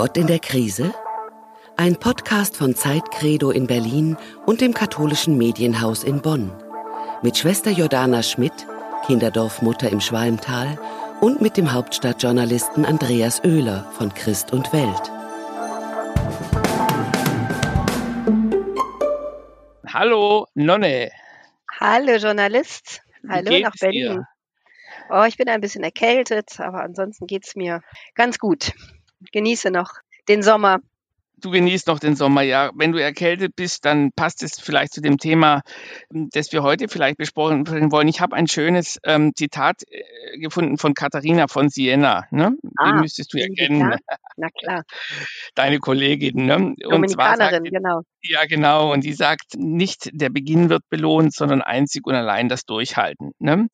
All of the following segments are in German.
Gott in der Krise? Ein Podcast von Zeitcredo in Berlin und dem katholischen Medienhaus in Bonn. Mit Schwester Jordana Schmidt, Kinderdorfmutter im Schwalmtal und mit dem Hauptstadtjournalisten Andreas Oehler von Christ und Welt. Hallo, Nonne. Hallo, Journalist. Hallo nach Berlin. Dir? Oh, ich bin ein bisschen erkältet, aber ansonsten geht es mir ganz gut. Genieße noch den Sommer du genießt noch den Sommer, ja. Wenn du erkältet bist, dann passt es vielleicht zu dem Thema, das wir heute vielleicht besprochen wollen. Ich habe ein schönes ähm, Zitat äh, gefunden von Katharina von Siena. Ne? Ah, Die müsstest du ja kennen. Na klar. Deine Kollegin. Ne? Dominikanerin, sagt, genau. Ja, genau. Und die sagt, nicht der Beginn wird belohnt, sondern einzig und allein das Durchhalten. Ne?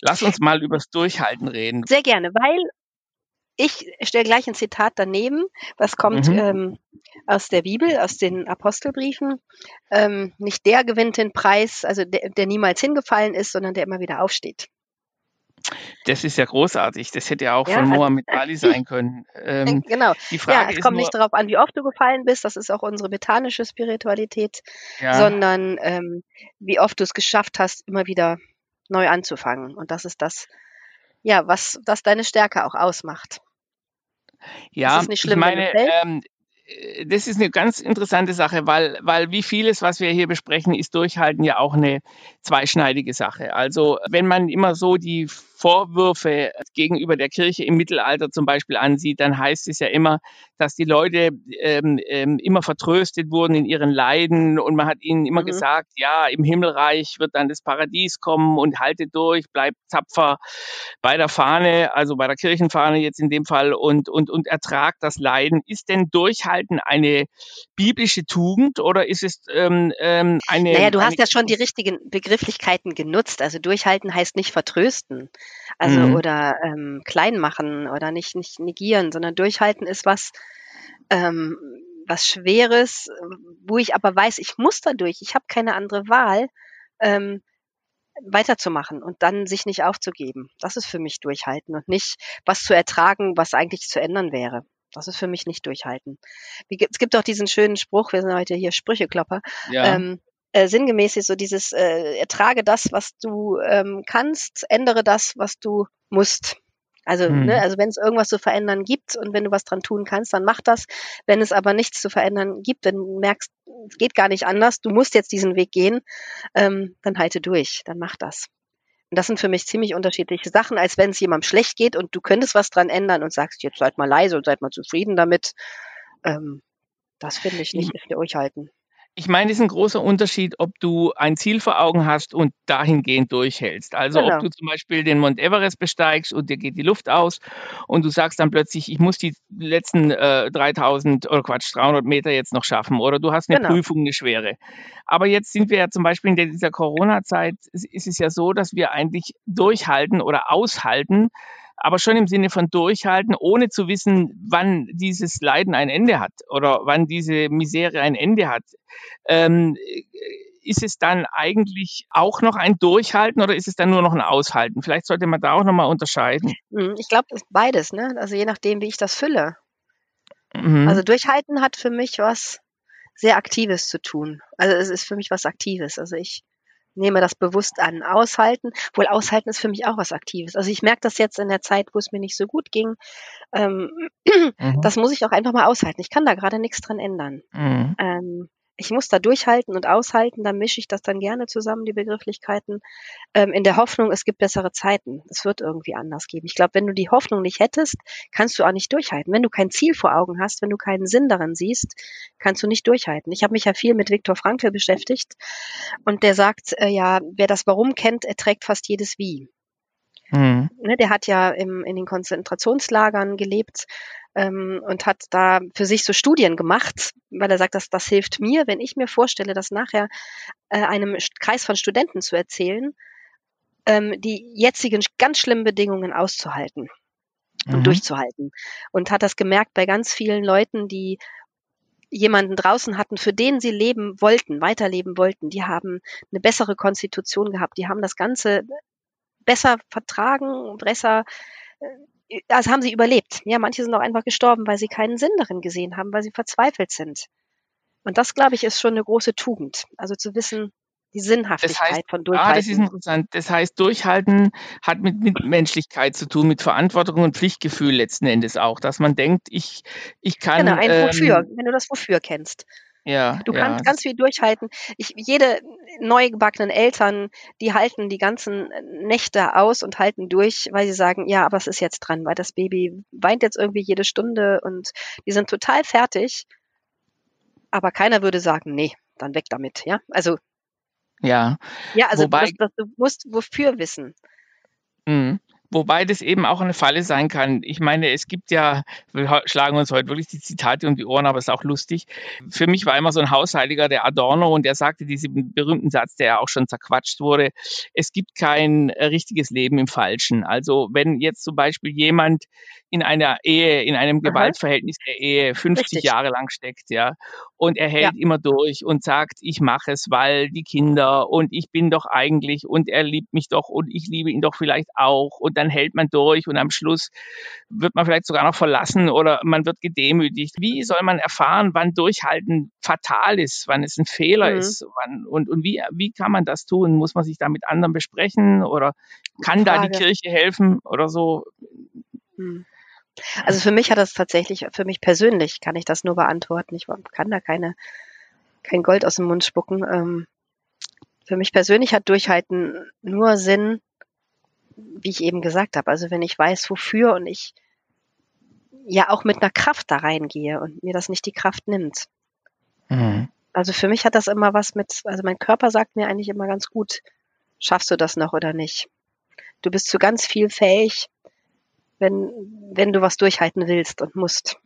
Lass uns mal übers Durchhalten reden. Sehr gerne, weil ich stelle gleich ein Zitat daneben, was kommt mhm. ähm, aus der Bibel, aus den Apostelbriefen. Ähm, nicht der gewinnt den Preis, also der, der niemals hingefallen ist, sondern der immer wieder aufsteht. Das ist ja großartig. Das hätte ja auch ja, von Mohammed Ali sein können. Ähm, genau. Die Frage ja, es kommt nicht darauf an, wie oft du gefallen bist. Das ist auch unsere betanische Spiritualität, ja. sondern ähm, wie oft du es geschafft hast, immer wieder neu anzufangen. Und das ist das, ja, was das deine Stärke auch ausmacht. Ja, schlimm, ich meine, ähm, äh, das ist eine ganz interessante Sache, weil, weil wie vieles, was wir hier besprechen, ist Durchhalten ja auch eine zweischneidige Sache. Also wenn man immer so die Vorwürfe gegenüber der Kirche im Mittelalter zum Beispiel ansieht, dann heißt es ja immer, dass die Leute ähm, ähm, immer vertröstet wurden in ihren Leiden und man hat ihnen immer mhm. gesagt, ja, im Himmelreich wird dann das Paradies kommen und haltet durch, bleibt tapfer bei der Fahne, also bei der Kirchenfahne jetzt in dem Fall und, und, und ertragt das Leiden. Ist denn Durchhalten eine biblische Tugend oder ist es ähm, ähm eine... Naja, du eine hast ja schon die richtigen Begrifflichkeiten genutzt. Also Durchhalten heißt nicht vertrösten. Also mhm. oder ähm, klein machen oder nicht, nicht negieren, sondern durchhalten ist was, ähm, was Schweres, wo ich aber weiß, ich muss da durch, ich habe keine andere Wahl, ähm, weiterzumachen und dann sich nicht aufzugeben. Das ist für mich durchhalten und nicht was zu ertragen, was eigentlich zu ändern wäre. Das ist für mich nicht durchhalten. Wie, es gibt auch diesen schönen Spruch, wir sind heute hier Sprücheklopper. Ja. Ähm, äh, sinngemäß ist so dieses äh, ertrage das, was du ähm, kannst, ändere das, was du musst. Also, hm. ne, also wenn es irgendwas zu verändern gibt und wenn du was dran tun kannst, dann mach das. Wenn es aber nichts zu verändern gibt, wenn du merkst, es geht gar nicht anders, du musst jetzt diesen Weg gehen, ähm, dann halte durch, dann mach das. Und das sind für mich ziemlich unterschiedliche Sachen, als wenn es jemandem schlecht geht und du könntest was dran ändern und sagst, jetzt seid mal leise und seid mal zufrieden damit. Ähm, das finde ich nicht, ist durchhalten ich meine, es ist ein großer Unterschied, ob du ein Ziel vor Augen hast und dahingehend durchhältst. Also genau. ob du zum Beispiel den Mount Everest besteigst und dir geht die Luft aus und du sagst dann plötzlich, ich muss die letzten äh, 3000 oder Quatsch, 300 Meter jetzt noch schaffen oder du hast eine genau. Prüfung, eine schwere. Aber jetzt sind wir ja zum Beispiel in dieser Corona-Zeit, ist es ja so, dass wir eigentlich durchhalten oder aushalten, aber schon im Sinne von durchhalten, ohne zu wissen, wann dieses Leiden ein Ende hat oder wann diese Misere ein Ende hat. Ähm, ist es dann eigentlich auch noch ein Durchhalten oder ist es dann nur noch ein Aushalten? Vielleicht sollte man da auch nochmal unterscheiden. Hm, ich glaube, beides, ne? Also je nachdem, wie ich das fülle. Mhm. Also Durchhalten hat für mich was sehr Aktives zu tun. Also es ist für mich was Aktives. Also ich nehme das bewusst an. Aushalten, wohl aushalten ist für mich auch was Aktives. Also ich merke das jetzt in der Zeit, wo es mir nicht so gut ging. Ähm, mhm. Das muss ich auch einfach mal aushalten. Ich kann da gerade nichts dran ändern. Mhm. Ähm, ich muss da durchhalten und aushalten, dann mische ich das dann gerne zusammen, die Begrifflichkeiten, ähm, in der Hoffnung, es gibt bessere Zeiten. Es wird irgendwie anders geben. Ich glaube, wenn du die Hoffnung nicht hättest, kannst du auch nicht durchhalten. Wenn du kein Ziel vor Augen hast, wenn du keinen Sinn darin siehst, kannst du nicht durchhalten. Ich habe mich ja viel mit Viktor Frankl beschäftigt und der sagt, äh, ja, wer das Warum kennt, erträgt fast jedes Wie. Mhm. Der hat ja im, in den Konzentrationslagern gelebt ähm, und hat da für sich so Studien gemacht, weil er sagt, dass das hilft mir, wenn ich mir vorstelle, das nachher äh, einem Kreis von Studenten zu erzählen, ähm, die jetzigen ganz schlimmen Bedingungen auszuhalten und mhm. durchzuhalten. Und hat das gemerkt bei ganz vielen Leuten, die jemanden draußen hatten, für den sie leben wollten, weiterleben wollten, die haben eine bessere Konstitution gehabt, die haben das Ganze besser vertragen, besser also haben sie überlebt. Ja, manche sind auch einfach gestorben, weil sie keinen Sinn darin gesehen haben, weil sie verzweifelt sind. Und das, glaube ich, ist schon eine große Tugend. Also zu wissen, die Sinnhaftigkeit das heißt, von Durchhalten. Ah, das ist interessant. Das heißt, Durchhalten hat mit, mit Menschlichkeit zu tun, mit Verantwortung und Pflichtgefühl letzten Endes auch, dass man denkt, ich, ich kann. Genau, ein ähm, Wofür, wenn du das Wofür kennst. Ja, du ja. kannst ganz viel durchhalten. Ich, jede neugebackenen Eltern, die halten die ganzen Nächte aus und halten durch, weil sie sagen, ja, aber es ist jetzt dran, weil das Baby weint jetzt irgendwie jede Stunde und die sind total fertig. Aber keiner würde sagen, nee, dann weg damit, ja. Also ja. Ja, also Wobei, das, das, du musst wofür wissen. Mhm. Wobei das eben auch eine Falle sein kann. Ich meine, es gibt ja, wir schlagen uns heute wirklich die Zitate um die Ohren, aber es ist auch lustig. Für mich war immer so ein Hausheiliger der Adorno und der sagte diesen berühmten Satz, der ja auch schon zerquatscht wurde. Es gibt kein richtiges Leben im Falschen. Also wenn jetzt zum Beispiel jemand in einer Ehe, in einem Gewaltverhältnis der Ehe 50 Richtig. Jahre lang steckt, ja, und er hält ja. immer durch und sagt, ich mache es, weil die Kinder und ich bin doch eigentlich und er liebt mich doch und ich liebe ihn doch vielleicht auch und dann hält man durch und am Schluss wird man vielleicht sogar noch verlassen oder man wird gedemütigt. Wie soll man erfahren, wann Durchhalten fatal ist, wann es ein Fehler mhm. ist wann, und, und wie, wie kann man das tun? Muss man sich da mit anderen besprechen oder kann Frage. da die Kirche helfen oder so? Mhm. Also für mich hat das tatsächlich, für mich persönlich kann ich das nur beantworten. Ich kann da keine, kein Gold aus dem Mund spucken. Ähm, für mich persönlich hat Durchhalten nur Sinn, wie ich eben gesagt habe. Also wenn ich weiß, wofür und ich ja auch mit einer Kraft da reingehe und mir das nicht die Kraft nimmt. Mhm. Also für mich hat das immer was mit, also mein Körper sagt mir eigentlich immer ganz gut, schaffst du das noch oder nicht. Du bist zu ganz viel fähig, wenn, wenn du was durchhalten willst und musst.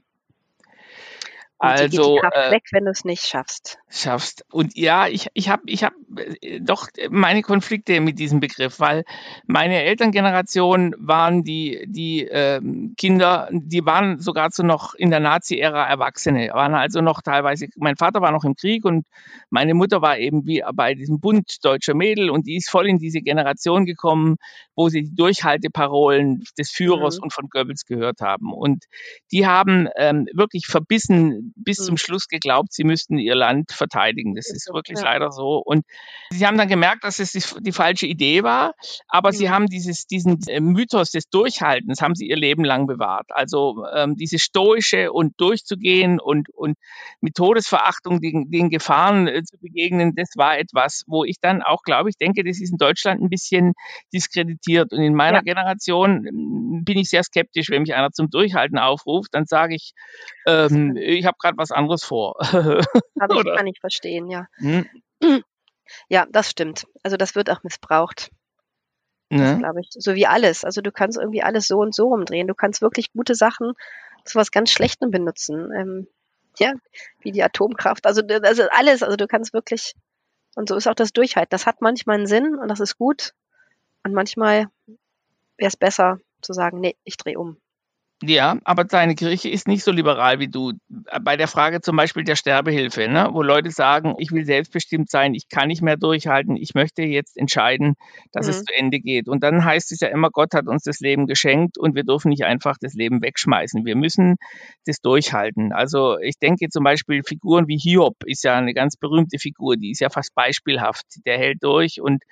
Also geht die Kraft äh, weg, wenn du es nicht schaffst. Schaffst. Und ja, ich, ich habe ich hab äh, doch meine Konflikte mit diesem Begriff, weil meine Elterngeneration waren die, die ähm, Kinder, die waren sogar zu noch in der Nazi-Ära Erwachsene, waren also noch teilweise, mein Vater war noch im Krieg und meine Mutter war eben wie bei diesem Bund deutscher Mädel und die ist voll in diese Generation gekommen, wo sie die Durchhalteparolen des Führers mhm. und von Goebbels gehört haben. Und die haben ähm, wirklich verbissen bis mhm. zum Schluss geglaubt, sie müssten ihr Land verteidigen. Das ist wirklich ja. leider so. Und sie haben dann gemerkt, dass es die, die falsche Idee war, aber mhm. sie haben dieses, diesen äh, Mythos des Durchhaltens, haben sie ihr Leben lang bewahrt. Also ähm, diese stoische und durchzugehen und, und mit Todesverachtung den, den Gefahren äh, zu begegnen, das war etwas, wo ich dann auch, glaube ich, denke, das ist in Deutschland ein bisschen diskreditiert. Und in meiner ja. Generation ähm, bin ich sehr skeptisch, wenn mich einer zum Durchhalten aufruft, dann sage ich, ähm, ich habe gerade was anderes vor. Aber ich kann ich verstehen, ja. Hm? Ja, das stimmt. Also das wird auch missbraucht. Ne? glaube ich. So wie alles. Also du kannst irgendwie alles so und so umdrehen. Du kannst wirklich gute Sachen zu was ganz Schlechtem benutzen. Ähm, ja, wie die Atomkraft. Also, also alles. Also du kannst wirklich, und so ist auch das Durchhalten. Das hat manchmal einen Sinn und das ist gut. Und manchmal wäre es besser zu sagen, nee, ich drehe um. Ja, aber deine Kirche ist nicht so liberal wie du. Bei der Frage zum Beispiel der Sterbehilfe, ne, wo Leute sagen, ich will selbstbestimmt sein, ich kann nicht mehr durchhalten, ich möchte jetzt entscheiden, dass mhm. es zu Ende geht. Und dann heißt es ja immer, Gott hat uns das Leben geschenkt und wir dürfen nicht einfach das Leben wegschmeißen. Wir müssen das durchhalten. Also ich denke zum Beispiel Figuren wie Hiob ist ja eine ganz berühmte Figur, die ist ja fast beispielhaft. Der hält durch und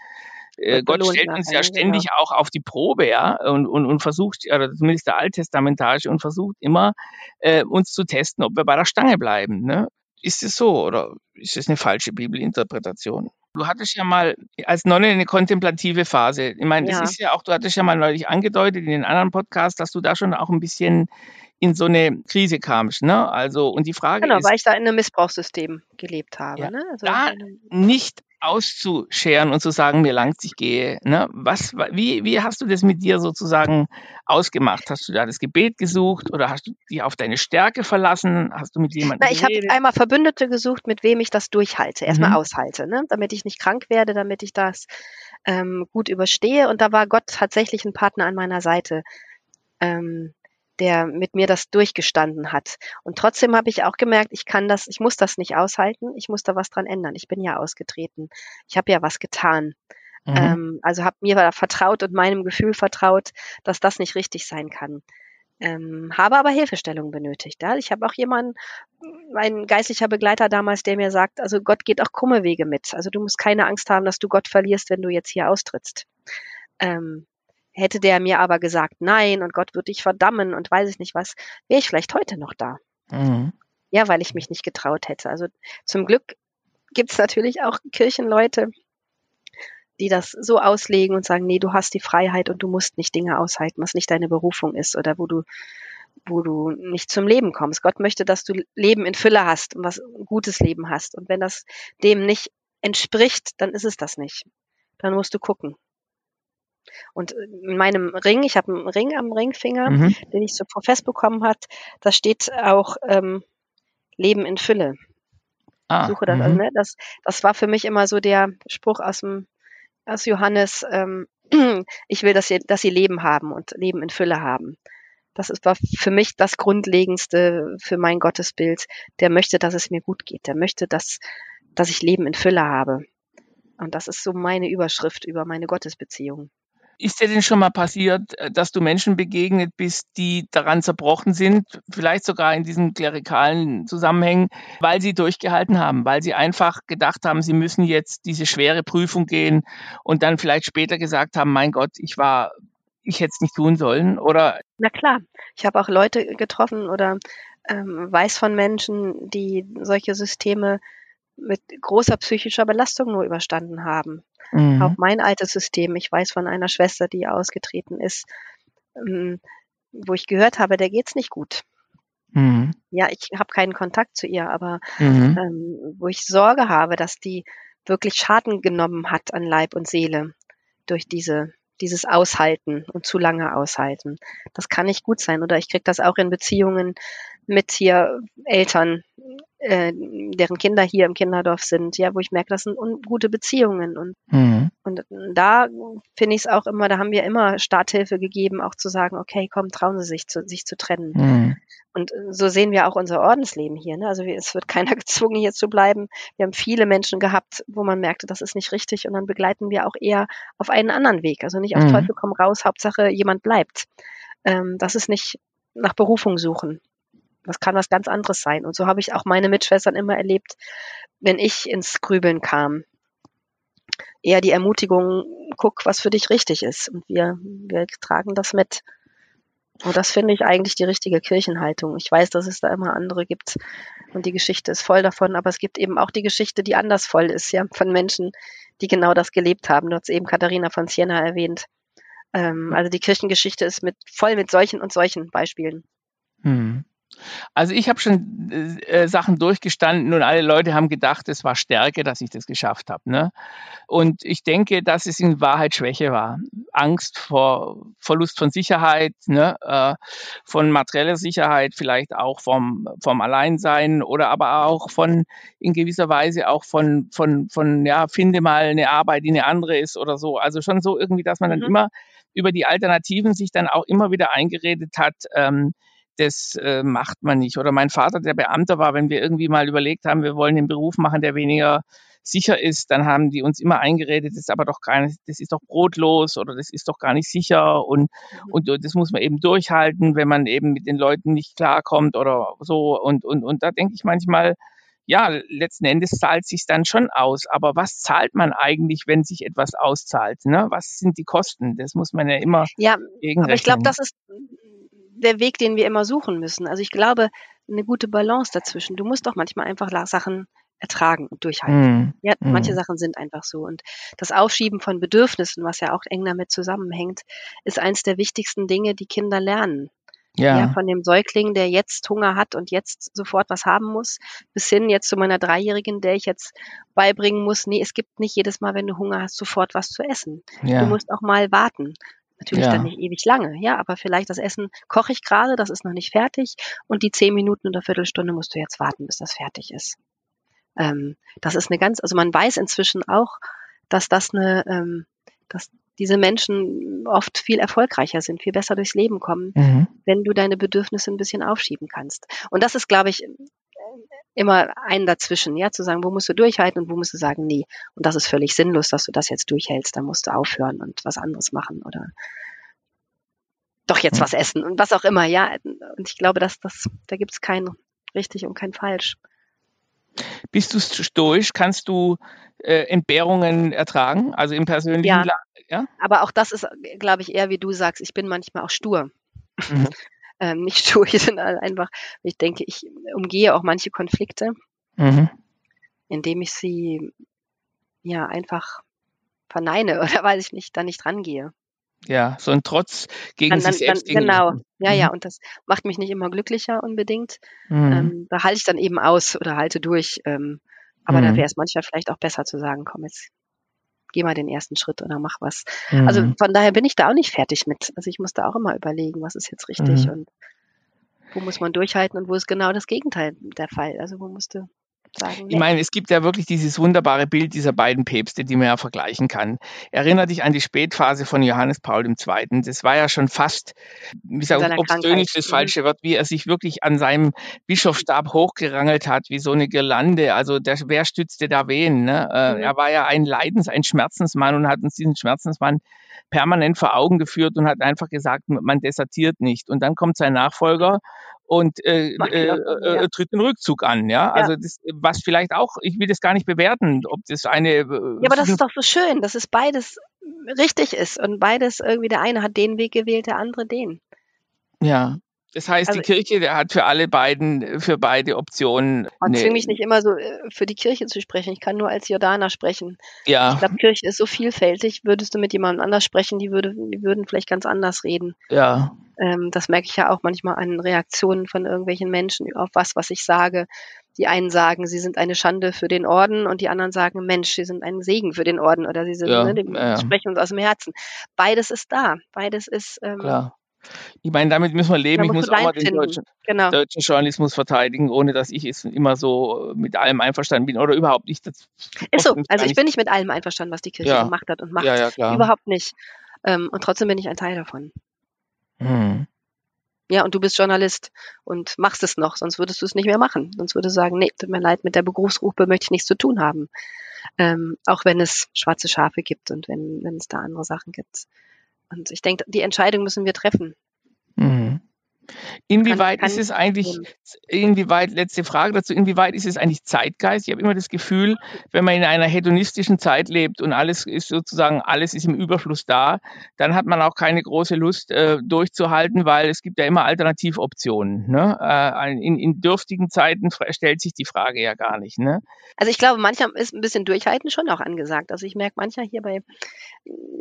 äh, Gott stellt uns ja ständig genau. auch auf die Probe, ja, und, und, und versucht, oder zumindest der Alttestamentarische, und versucht immer, äh, uns zu testen, ob wir bei der Stange bleiben. Ne? Ist es so oder ist es eine falsche Bibelinterpretation? Du hattest ja mal als Nonne eine kontemplative Phase. Ich meine, das ja. ist ja auch, du hattest ja mal neulich angedeutet in den anderen Podcasts, dass du da schon auch ein bisschen in so eine Krise kamst, ne? Also, und die Frage genau, ist. Weil ich da in einem Missbrauchssystem gelebt habe, ja, ne? Also da nicht auszuscheren und zu sagen, mir langt, ich gehe. Ne? Was, wie, wie hast du das mit dir sozusagen ausgemacht? Hast du da das Gebet gesucht oder hast du dich auf deine Stärke verlassen? Hast du mit jemandem Na, Ich habe einmal Verbündete gesucht, mit wem ich das durchhalte, erstmal mhm. aushalte, ne? damit ich nicht krank werde, damit ich das ähm, gut überstehe. Und da war Gott tatsächlich ein Partner an meiner Seite. Ähm, der mit mir das durchgestanden hat. Und trotzdem habe ich auch gemerkt, ich kann das, ich muss das nicht aushalten, ich muss da was dran ändern. Ich bin ja ausgetreten. Ich habe ja was getan. Mhm. Ähm, also habe mir vertraut und meinem Gefühl vertraut, dass das nicht richtig sein kann. Ähm, habe aber Hilfestellung benötigt. Ja? Ich habe auch jemanden, mein geistlicher Begleiter damals, der mir sagt, also Gott geht auch krumme Wege mit. Also du musst keine Angst haben, dass du Gott verlierst, wenn du jetzt hier austrittst. Ähm, hätte der mir aber gesagt, nein, und Gott wird dich verdammen und weiß ich nicht was, wäre ich vielleicht heute noch da. Mhm. Ja, weil ich mich nicht getraut hätte. Also zum Glück gibt es natürlich auch Kirchenleute, die das so auslegen und sagen, nee, du hast die Freiheit und du musst nicht Dinge aushalten, was nicht deine Berufung ist oder wo du wo du nicht zum Leben kommst. Gott möchte, dass du Leben in Fülle hast und was ein gutes Leben hast. Und wenn das dem nicht entspricht, dann ist es das nicht. Dann musst du gucken. Und in meinem Ring, ich habe einen Ring am Ringfinger, mhm. den ich so Profess bekommen hat, da steht auch ähm, Leben in Fülle. Ah, Suche das, also, ne, das, das war für mich immer so der Spruch aus dem aus Johannes, ähm, ich will, dass sie, dass sie Leben haben und Leben in Fülle haben. Das ist, war für mich das Grundlegendste für mein Gottesbild. Der möchte, dass es mir gut geht. Der möchte, dass, dass ich Leben in Fülle habe. Und das ist so meine Überschrift über meine Gottesbeziehung. Ist dir denn schon mal passiert, äh, dass du Menschen begegnet bist, die daran zerbrochen sind, vielleicht sogar in diesen klerikalen Zusammenhängen, weil sie durchgehalten haben, weil sie einfach gedacht haben, sie müssen jetzt diese schwere Prüfung gehen und dann vielleicht später gesagt haben, mein Gott, ich war, ich hätte es nicht tun sollen, oder? Na klar, ich habe auch Leute getroffen oder ähm, weiß von Menschen, die solche Systeme mit großer psychischer Belastung nur überstanden haben. Mhm. Auch mein altes System. Ich weiß von einer Schwester, die ausgetreten ist, ähm, wo ich gehört habe, der geht's nicht gut. Mhm. Ja, ich habe keinen Kontakt zu ihr, aber mhm. ähm, wo ich Sorge habe, dass die wirklich Schaden genommen hat an Leib und Seele durch diese dieses Aushalten und zu lange aushalten. Das kann nicht gut sein. Oder ich kriege das auch in Beziehungen mit hier Eltern, äh, deren Kinder hier im Kinderdorf sind, ja, wo ich merke, das sind gute Beziehungen. Und, mhm. und da finde ich es auch immer, da haben wir immer Starthilfe gegeben, auch zu sagen, okay, komm, trauen Sie sich zu, sich zu trennen. Mhm. Und so sehen wir auch unser Ordensleben hier. Ne? Also es wird keiner gezwungen, hier zu bleiben. Wir haben viele Menschen gehabt, wo man merkte, das ist nicht richtig. Und dann begleiten wir auch eher auf einen anderen Weg. Also nicht auf mhm. Teufel komm raus, Hauptsache jemand bleibt. Ähm, das ist nicht nach Berufung suchen. Das kann was ganz anderes sein. Und so habe ich auch meine Mitschwestern immer erlebt, wenn ich ins Grübeln kam. Eher die Ermutigung, guck, was für dich richtig ist. Und wir, wir tragen das mit. Und das finde ich eigentlich die richtige Kirchenhaltung. Ich weiß, dass es da immer andere gibt und die Geschichte ist voll davon, aber es gibt eben auch die Geschichte, die anders voll ist, ja, von Menschen, die genau das gelebt haben. Du hast eben Katharina von Siena erwähnt. Ähm, also die Kirchengeschichte ist mit voll mit solchen und solchen Beispielen. Hm. Also ich habe schon äh, äh, Sachen durchgestanden und alle Leute haben gedacht, es war Stärke, dass ich das geschafft habe. Ne? Und ich denke, dass es in Wahrheit Schwäche war. Angst vor Verlust von Sicherheit, ne? äh, von materieller Sicherheit, vielleicht auch vom, vom Alleinsein oder aber auch von in gewisser Weise auch von, von, von, ja, finde mal eine Arbeit, die eine andere ist oder so. Also schon so irgendwie, dass man dann mhm. immer über die Alternativen sich dann auch immer wieder eingeredet hat, ähm, das äh, macht man nicht. Oder mein Vater, der Beamter war, wenn wir irgendwie mal überlegt haben, wir wollen den Beruf machen, der weniger sicher ist, dann haben die uns immer eingeredet, das ist aber doch gar nicht, das ist doch brotlos oder das ist doch gar nicht sicher und, mhm. und das muss man eben durchhalten, wenn man eben mit den Leuten nicht klarkommt oder so. Und, und, und da denke ich manchmal, ja, letzten Endes zahlt sich dann schon aus. Aber was zahlt man eigentlich, wenn sich etwas auszahlt? Ne? Was sind die Kosten? Das muss man ja immer. Ja, aber ich glaube, das ist der Weg, den wir immer suchen müssen. Also ich glaube, eine gute Balance dazwischen. Du musst doch manchmal einfach Sachen ertragen und durchhalten. Mm, ja, mm. manche Sachen sind einfach so. Und das Aufschieben von Bedürfnissen, was ja auch eng damit zusammenhängt, ist eins der wichtigsten Dinge, die Kinder lernen. Ja. ja. Von dem Säugling, der jetzt Hunger hat und jetzt sofort was haben muss, bis hin jetzt zu meiner Dreijährigen, der ich jetzt beibringen muss, nee, es gibt nicht jedes Mal, wenn du Hunger hast, sofort was zu essen. Ja. Du musst auch mal warten. Natürlich ja. dann nicht ewig lange, ja, aber vielleicht das Essen koche ich gerade, das ist noch nicht fertig und die zehn Minuten oder Viertelstunde musst du jetzt warten, bis das fertig ist. Ähm, das ist eine ganz, also man weiß inzwischen auch, dass das eine, ähm, dass diese Menschen oft viel erfolgreicher sind, viel besser durchs Leben kommen, mhm. wenn du deine Bedürfnisse ein bisschen aufschieben kannst. Und das ist, glaube ich, immer einen dazwischen, ja, zu sagen, wo musst du durchhalten und wo musst du sagen, nee, und das ist völlig sinnlos, dass du das jetzt durchhältst, dann musst du aufhören und was anderes machen oder doch jetzt mhm. was essen und was auch immer, ja. Und ich glaube, dass das, da gibt es kein richtig und kein falsch. Bist du stoisch? Kannst du äh, Entbehrungen ertragen, also im persönlichen ja, La ja? Aber auch das ist, glaube ich, eher wie du sagst, ich bin manchmal auch stur. Mhm. Ähm, nicht stur, sondern einfach, ich denke, ich umgehe auch manche Konflikte, mhm. indem ich sie ja einfach verneine oder weiß ich nicht, da nicht rangehe. Ja, so ein Trotz gegen dann, sich selbst. Dann, genau, ja, mhm. ja, und das macht mich nicht immer glücklicher unbedingt. Mhm. Ähm, da halte ich dann eben aus oder halte durch. Ähm, aber mhm. da wäre es manchmal vielleicht auch besser zu sagen, komm jetzt, geh mal den ersten Schritt oder mach was. Also mhm. von daher bin ich da auch nicht fertig mit. Also ich muss da auch immer überlegen, was ist jetzt richtig mhm. und wo muss man durchhalten und wo ist genau das Gegenteil der Fall. Also wo musste sagen. Ich meine, es gibt ja wirklich dieses wunderbare Bild dieser beiden Päpste, die man ja vergleichen kann. Erinner dich an die Spätphase von Johannes Paul II. Das war ja schon fast, wie obszön ist das mhm. falsche Wort, wie er sich wirklich an seinem Bischofsstab hochgerangelt hat, wie so eine Girlande. Also der, wer stützte da wen? Ne? Äh, mhm. Er war ja ein Leidens-, ein Schmerzensmann und hat uns diesen Schmerzensmann permanent vor Augen geführt und hat einfach gesagt, man desertiert nicht. Und dann kommt sein Nachfolger und äh, äh, äh, tritt den Rückzug an, ja. ja. Also das, was vielleicht auch, ich will das gar nicht bewerten, ob das eine. Äh, ja, aber das ist doch so schön, dass es beides richtig ist und beides irgendwie der eine hat den Weg gewählt, der andere den. Ja. Das heißt, also, die Kirche der hat für alle beiden, für beide Optionen. Man zwingt mich nicht immer so äh, für die Kirche zu sprechen. Ich kann nur als Jordaner sprechen. Ja. Ich glaube, Kirche ist so vielfältig. Würdest du mit jemandem anders sprechen, die, würde, die würden vielleicht ganz anders reden. Ja. Ähm, das merke ich ja auch manchmal an Reaktionen von irgendwelchen Menschen auf was, was ich sage. Die einen sagen, sie sind eine Schande für den Orden und die anderen sagen, Mensch, sie sind ein Segen für den Orden oder sie sind, ja, ne, die ja. sprechen uns aus dem Herzen. Beides ist da. Beides ist ähm, Klar. Ich meine, damit müssen wir leben. Ich muss auch mal den deutschen, genau. deutschen, Journalismus verteidigen, ohne dass ich es immer so mit allem einverstanden bin oder überhaupt nicht. Das ist so. Also ich bin nicht mit allem einverstanden, was die Kirche ja. gemacht hat und macht. Ja, ja. Überhaupt nicht. Ähm, und trotzdem bin ich ein Teil davon. Hm. Ja, und du bist Journalist und machst es noch, sonst würdest du es nicht mehr machen. Sonst würdest du sagen, nee, tut mir leid, mit der Berufsgruppe möchte ich nichts zu tun haben. Ähm, auch wenn es schwarze Schafe gibt und wenn, wenn es da andere Sachen gibt. Und ich denke, die Entscheidung müssen wir treffen. Mhm. Inwieweit kann, kann ist es eigentlich, inwieweit, letzte Frage dazu, inwieweit ist es eigentlich Zeitgeist? Ich habe immer das Gefühl, wenn man in einer hedonistischen Zeit lebt und alles ist sozusagen, alles ist im Überfluss da, dann hat man auch keine große Lust äh, durchzuhalten, weil es gibt ja immer Alternativoptionen. Ne? Äh, in, in dürftigen Zeiten stellt sich die Frage ja gar nicht. Ne? Also ich glaube, manchmal ist ein bisschen Durchhalten schon auch angesagt. Also ich merke manchmal hier bei,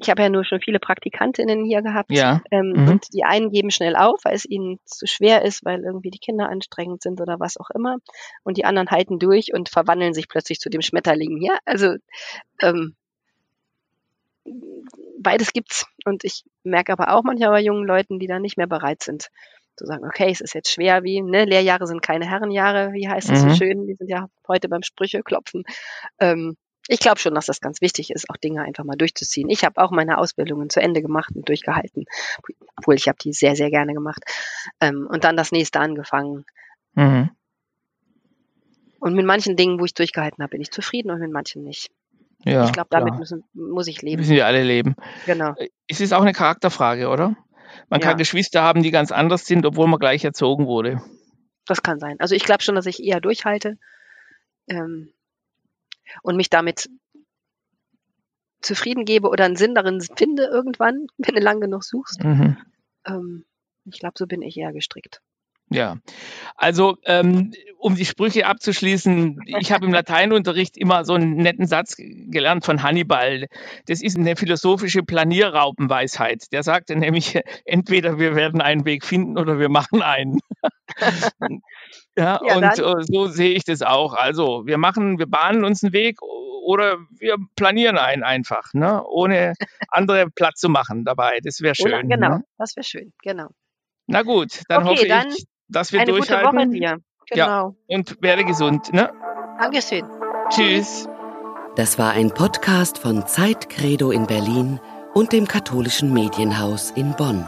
ich habe ja nur schon viele Praktikantinnen hier gehabt ja. ähm, mhm. und die einen geben schnell auf, weil es ihnen zu schwer ist, weil irgendwie die Kinder anstrengend sind oder was auch immer. Und die anderen halten durch und verwandeln sich plötzlich zu dem Schmetterling. Ja, also ähm, beides gibt's. Und ich merke aber auch manchmal bei jungen Leuten, die da nicht mehr bereit sind, zu sagen, okay, es ist jetzt schwer, wie, ne, Lehrjahre sind keine Herrenjahre, wie heißt das mhm. so schön, die sind ja heute beim Sprüche klopfen. Ähm, ich glaube schon, dass das ganz wichtig ist, auch Dinge einfach mal durchzuziehen. Ich habe auch meine Ausbildungen zu Ende gemacht und durchgehalten, obwohl ich habe die sehr, sehr gerne gemacht. Ähm, und dann das nächste angefangen. Mhm. Und mit manchen Dingen, wo ich durchgehalten habe, bin ich zufrieden und mit manchen nicht. Ja, ich glaube, damit müssen, muss ich leben. Müssen wir alle leben. Genau. Es ist auch eine Charakterfrage, oder? Man kann Geschwister haben, die ganz anders sind, obwohl man gleich erzogen wurde. Das kann sein. Also ich glaube schon, dass ich eher durchhalte. Ähm, und mich damit zufrieden gebe oder einen Sinn darin finde irgendwann, wenn du lang genug suchst. Mhm. Ähm, ich glaube, so bin ich eher gestrickt. Ja, also ähm, um die Sprüche abzuschließen, ich habe im Lateinunterricht immer so einen netten Satz gelernt von Hannibal. Das ist eine philosophische Planierraupenweisheit. Der sagte nämlich, entweder wir werden einen Weg finden oder wir machen einen. ja, ja, und dann. so sehe ich das auch. Also wir machen, wir bahnen uns einen Weg oder wir planieren einen einfach, ne? ohne andere Platz zu machen dabei. Das wäre schön. Oder, genau, ne? das wäre schön, genau. Na gut, dann okay, hoffe dann ich, dass wir eine durchhalten. Gute Woche dir. Genau. Ja, und werde gesund. Ne? Dankeschön. Tschüss. Das war ein Podcast von Zeit Credo in Berlin und dem katholischen Medienhaus in Bonn.